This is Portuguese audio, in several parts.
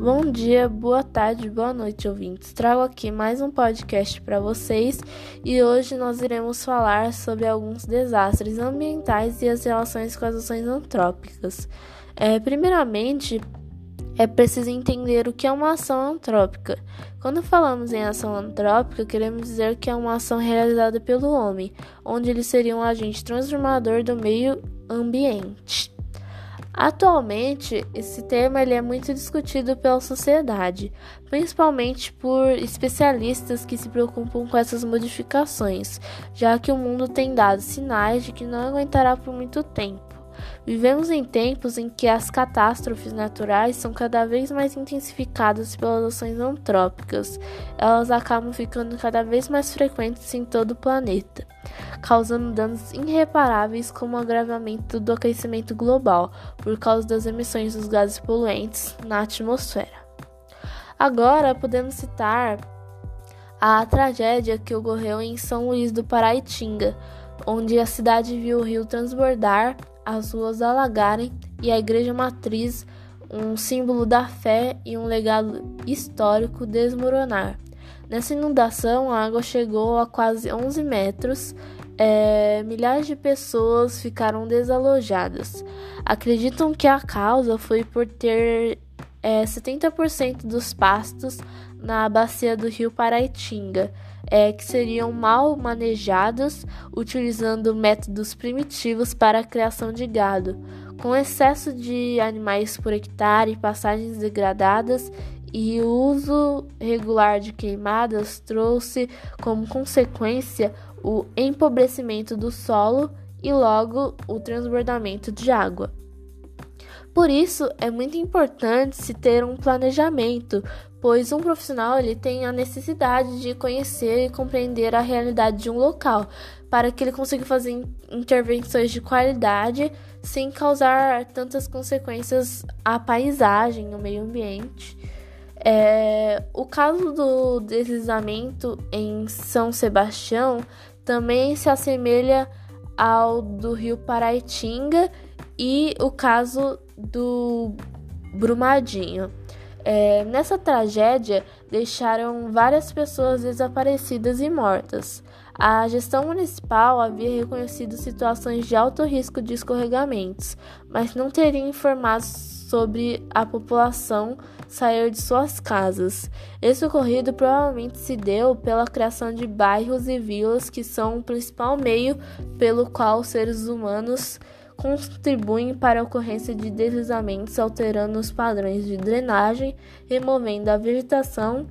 Bom dia, boa tarde, boa noite, ouvintes. Trago aqui mais um podcast para vocês e hoje nós iremos falar sobre alguns desastres ambientais e as relações com as ações antrópicas. É, primeiramente, é preciso entender o que é uma ação antrópica. Quando falamos em ação antrópica, queremos dizer que é uma ação realizada pelo homem, onde ele seria um agente transformador do meio ambiente. Atualmente, esse tema ele é muito discutido pela sociedade, principalmente por especialistas que se preocupam com essas modificações, já que o mundo tem dado sinais de que não aguentará por muito tempo. Vivemos em tempos em que as catástrofes naturais são cada vez mais intensificadas pelas ações antrópicas. Elas acabam ficando cada vez mais frequentes em todo o planeta, causando danos irreparáveis como o agravamento do aquecimento global por causa das emissões dos gases poluentes na atmosfera. Agora podemos citar a tragédia que ocorreu em São Luís do Paraitinga, onde a cidade viu o rio transbordar as ruas alagarem e a igreja matriz, um símbolo da fé e um legado histórico, desmoronar. Nessa inundação, a água chegou a quase 11 metros. É, milhares de pessoas ficaram desalojadas. Acreditam que a causa foi por ter é, 70% dos pastos na bacia do rio Paraitinga é, que seriam mal manejados, utilizando métodos primitivos para a criação de gado. Com excesso de animais por hectare, passagens degradadas e o uso regular de queimadas trouxe como consequência o empobrecimento do solo e logo o transbordamento de água. Por isso, é muito importante se ter um planejamento, pois um profissional ele tem a necessidade de conhecer e compreender a realidade de um local, para que ele consiga fazer intervenções de qualidade sem causar tantas consequências à paisagem, no meio ambiente. É, o caso do deslizamento em São Sebastião também se assemelha ao do rio Paraitinga e o caso do Brumadinho. É, nessa tragédia, deixaram várias pessoas desaparecidas e mortas. A gestão municipal havia reconhecido situações de alto risco de escorregamentos, mas não teria informado sobre a população sair de suas casas. Esse ocorrido provavelmente se deu pela criação de bairros e vilas que são o principal meio pelo qual os seres humanos contribuem para a ocorrência de deslizamentos, alterando os padrões de drenagem, removendo a vegetação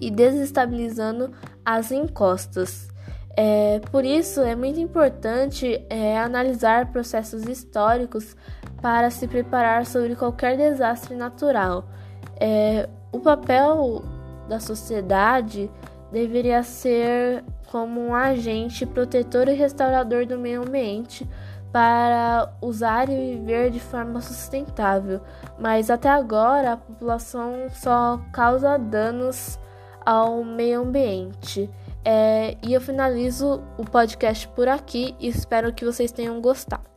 e desestabilizando as encostas. É, por isso, é muito importante é, analisar processos históricos para se preparar sobre qualquer desastre natural. É, o papel da sociedade deveria ser como um agente protetor e restaurador do meio ambiente para usar e viver de forma sustentável, mas até agora a população só causa danos ao meio ambiente. É, e eu finalizo o podcast por aqui e espero que vocês tenham gostado.